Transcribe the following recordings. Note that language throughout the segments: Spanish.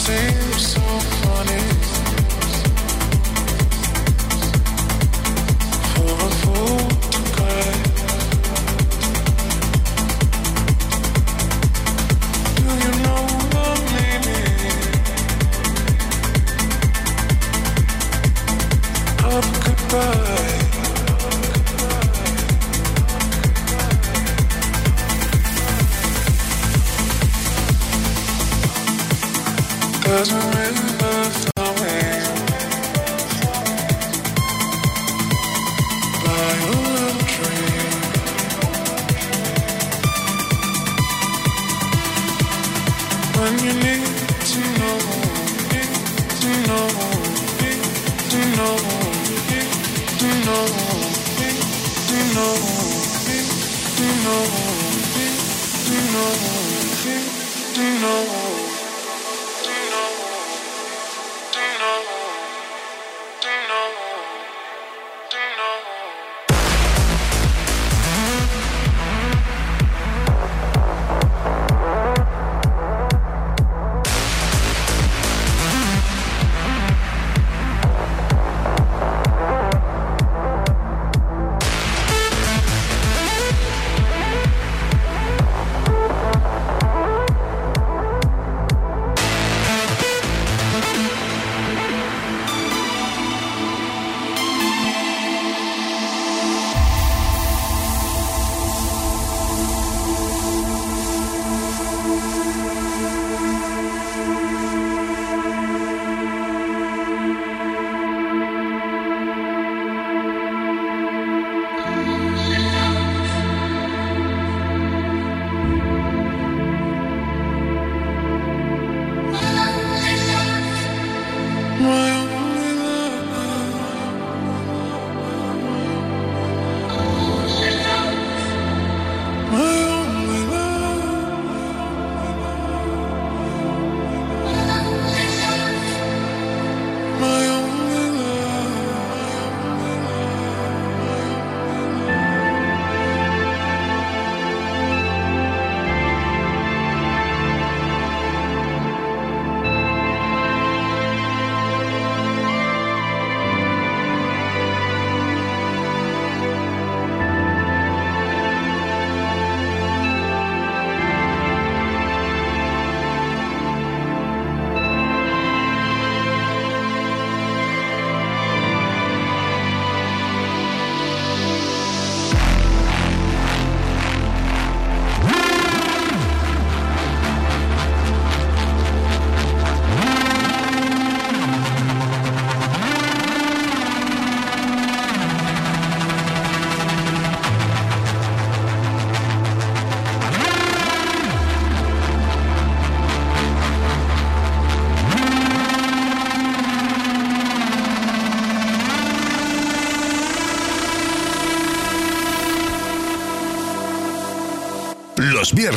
seems so funny.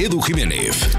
Edu Jiménez.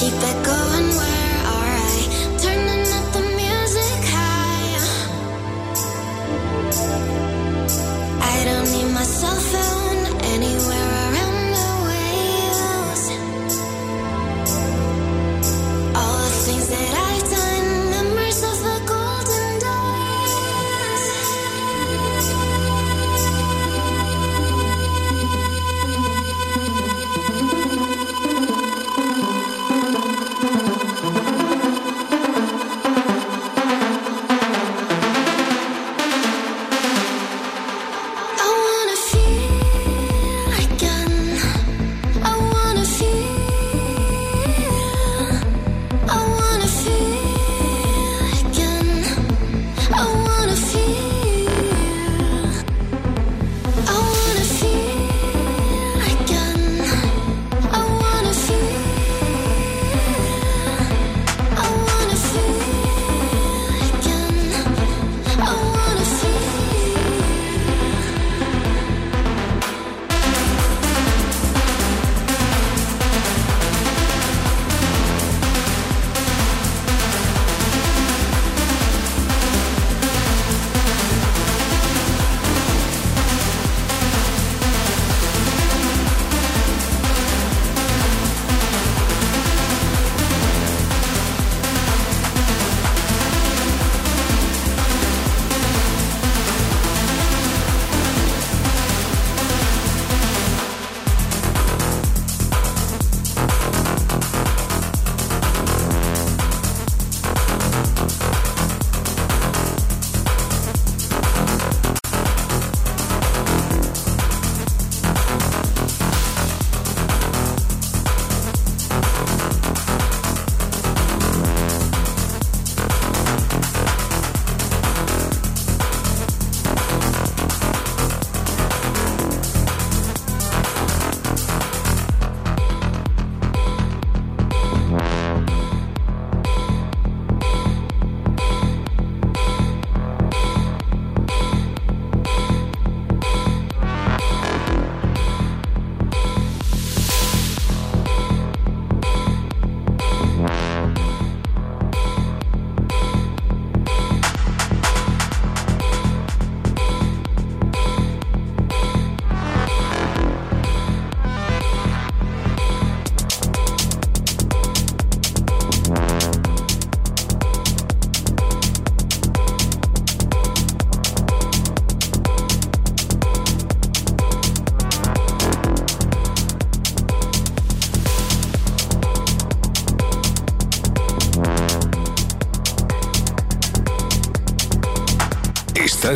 keep it going.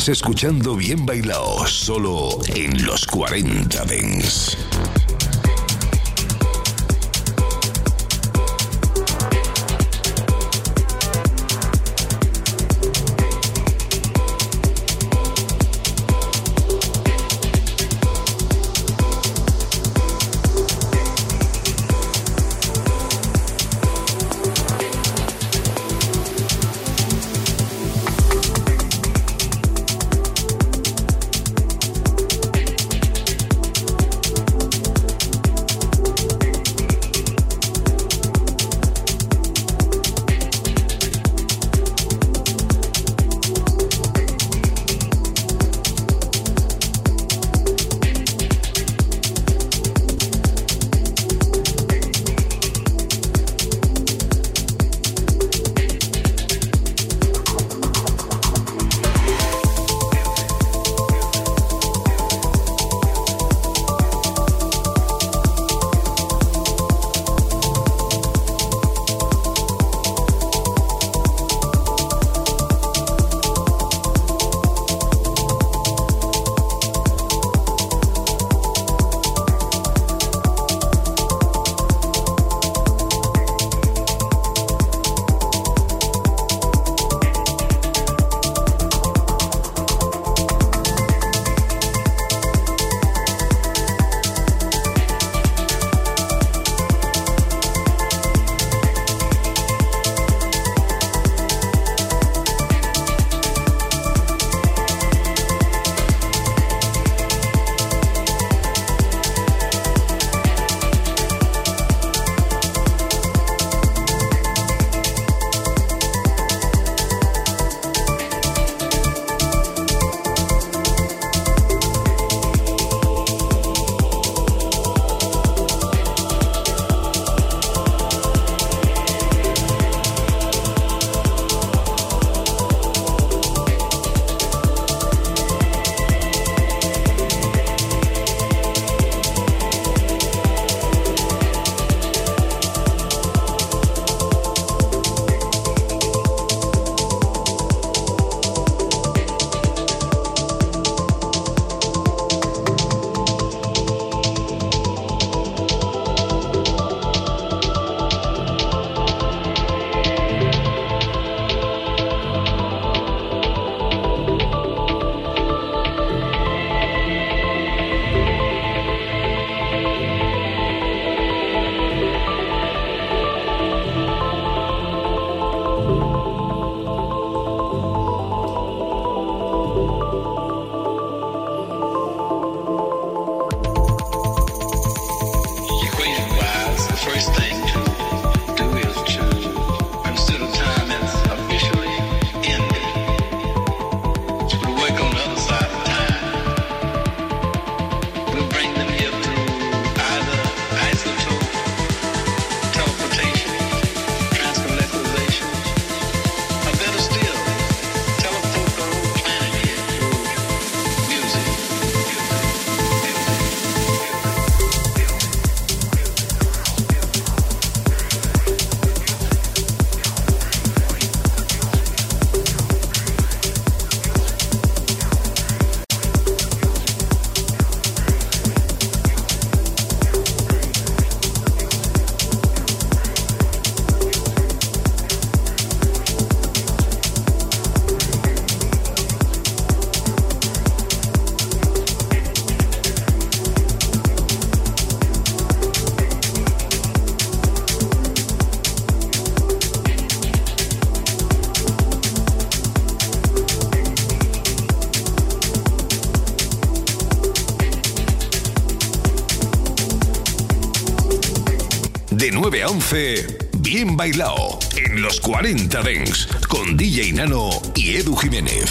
Escuchando Bien Bailao, solo en los 40 Dens. 9 a 11, Bien Bailao, en los 40 Dens, con DJ Nano y Edu Jiménez.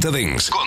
40 Dents. Con